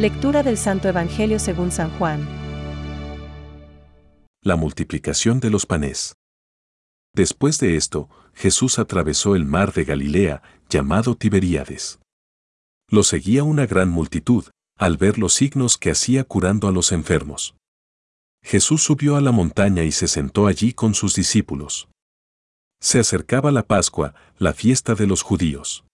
Lectura del Santo Evangelio según San Juan. La multiplicación de los panes. Después de esto, Jesús atravesó el mar de Galilea, llamado Tiberíades. Lo seguía una gran multitud, al ver los signos que hacía curando a los enfermos. Jesús subió a la montaña y se sentó allí con sus discípulos. Se acercaba la Pascua, la fiesta de los judíos.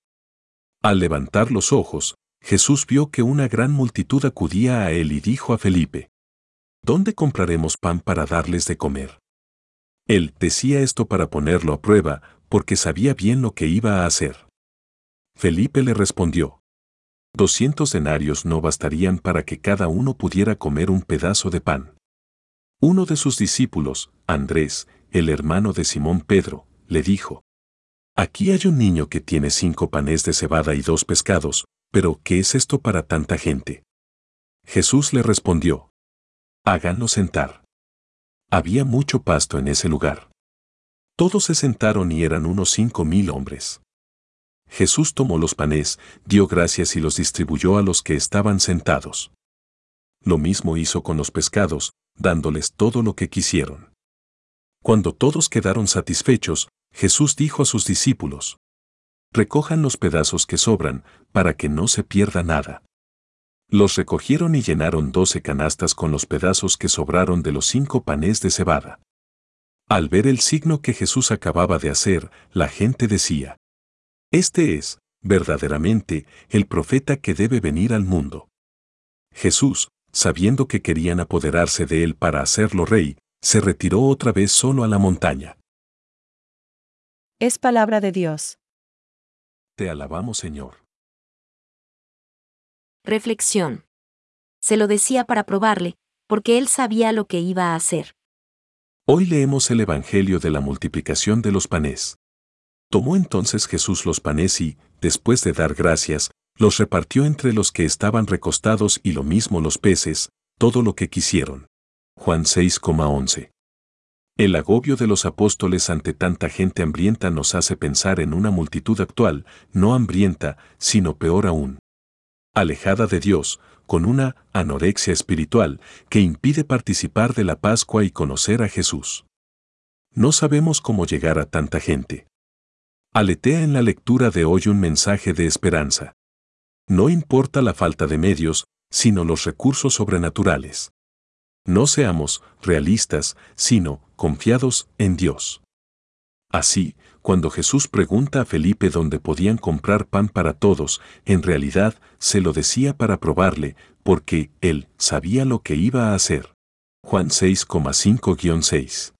Al levantar los ojos, Jesús vio que una gran multitud acudía a él y dijo a Felipe, ¿Dónde compraremos pan para darles de comer? Él decía esto para ponerlo a prueba, porque sabía bien lo que iba a hacer. Felipe le respondió, Doscientos denarios no bastarían para que cada uno pudiera comer un pedazo de pan. Uno de sus discípulos, Andrés, el hermano de Simón Pedro, le dijo, Aquí hay un niño que tiene cinco panes de cebada y dos pescados, pero ¿qué es esto para tanta gente? Jesús le respondió, Háganlo sentar. Había mucho pasto en ese lugar. Todos se sentaron y eran unos cinco mil hombres. Jesús tomó los panes, dio gracias y los distribuyó a los que estaban sentados. Lo mismo hizo con los pescados, dándoles todo lo que quisieron. Cuando todos quedaron satisfechos, Jesús dijo a sus discípulos, Recojan los pedazos que sobran, para que no se pierda nada. Los recogieron y llenaron doce canastas con los pedazos que sobraron de los cinco panes de cebada. Al ver el signo que Jesús acababa de hacer, la gente decía, Este es, verdaderamente, el profeta que debe venir al mundo. Jesús, sabiendo que querían apoderarse de él para hacerlo rey, se retiró otra vez solo a la montaña. Es palabra de Dios. Te alabamos, Señor. Reflexión. Se lo decía para probarle, porque él sabía lo que iba a hacer. Hoy leemos el Evangelio de la multiplicación de los panes. Tomó entonces Jesús los panes y, después de dar gracias, los repartió entre los que estaban recostados y lo mismo los peces, todo lo que quisieron. Juan 6,11. El agobio de los apóstoles ante tanta gente hambrienta nos hace pensar en una multitud actual, no hambrienta, sino peor aún. Alejada de Dios, con una anorexia espiritual que impide participar de la Pascua y conocer a Jesús. No sabemos cómo llegar a tanta gente. Aletea en la lectura de hoy un mensaje de esperanza. No importa la falta de medios, sino los recursos sobrenaturales. No seamos realistas, sino confiados en Dios. Así, cuando Jesús pregunta a Felipe dónde podían comprar pan para todos, en realidad se lo decía para probarle, porque él sabía lo que iba a hacer. Juan 6,5-6.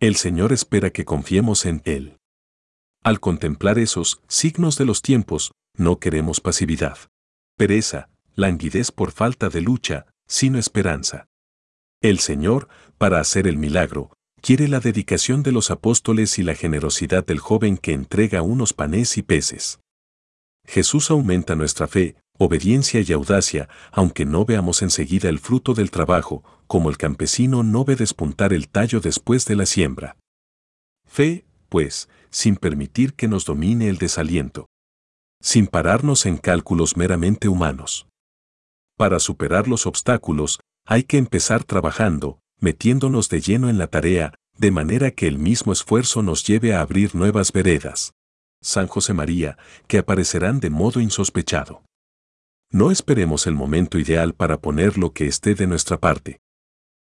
El Señor espera que confiemos en Él. Al contemplar esos signos de los tiempos, no queremos pasividad. Pereza, languidez por falta de lucha, sino esperanza. El Señor, para hacer el milagro, quiere la dedicación de los apóstoles y la generosidad del joven que entrega unos panes y peces. Jesús aumenta nuestra fe, obediencia y audacia, aunque no veamos enseguida el fruto del trabajo, como el campesino no ve despuntar el tallo después de la siembra. Fe, pues, sin permitir que nos domine el desaliento. Sin pararnos en cálculos meramente humanos. Para superar los obstáculos, hay que empezar trabajando, metiéndonos de lleno en la tarea, de manera que el mismo esfuerzo nos lleve a abrir nuevas veredas. San José María, que aparecerán de modo insospechado. No esperemos el momento ideal para poner lo que esté de nuestra parte.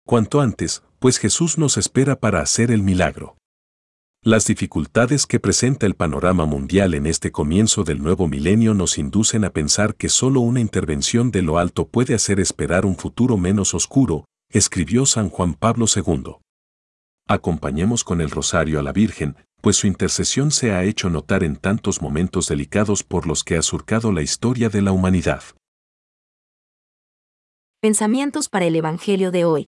Cuanto antes, pues Jesús nos espera para hacer el milagro. Las dificultades que presenta el panorama mundial en este comienzo del nuevo milenio nos inducen a pensar que solo una intervención de lo alto puede hacer esperar un futuro menos oscuro, escribió San Juan Pablo II. Acompañemos con el rosario a la Virgen, pues su intercesión se ha hecho notar en tantos momentos delicados por los que ha surcado la historia de la humanidad. Pensamientos para el Evangelio de hoy.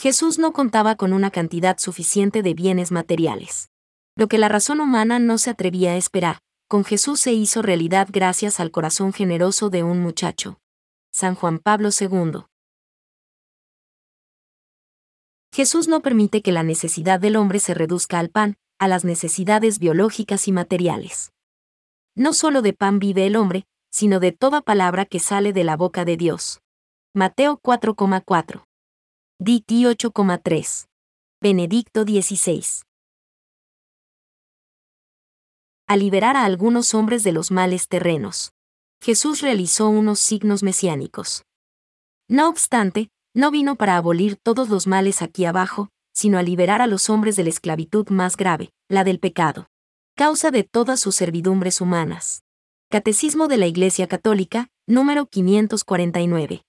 Jesús no contaba con una cantidad suficiente de bienes materiales. Lo que la razón humana no se atrevía a esperar, con Jesús se hizo realidad gracias al corazón generoso de un muchacho. San Juan Pablo II. Jesús no permite que la necesidad del hombre se reduzca al pan, a las necesidades biológicas y materiales. No solo de pan vive el hombre, sino de toda palabra que sale de la boca de Dios. Mateo 4,4. Diti 8,3. Benedicto 16. A liberar a algunos hombres de los males terrenos. Jesús realizó unos signos mesiánicos. No obstante, no vino para abolir todos los males aquí abajo, sino a liberar a los hombres de la esclavitud más grave, la del pecado. Causa de todas sus servidumbres humanas. Catecismo de la Iglesia Católica, número 549.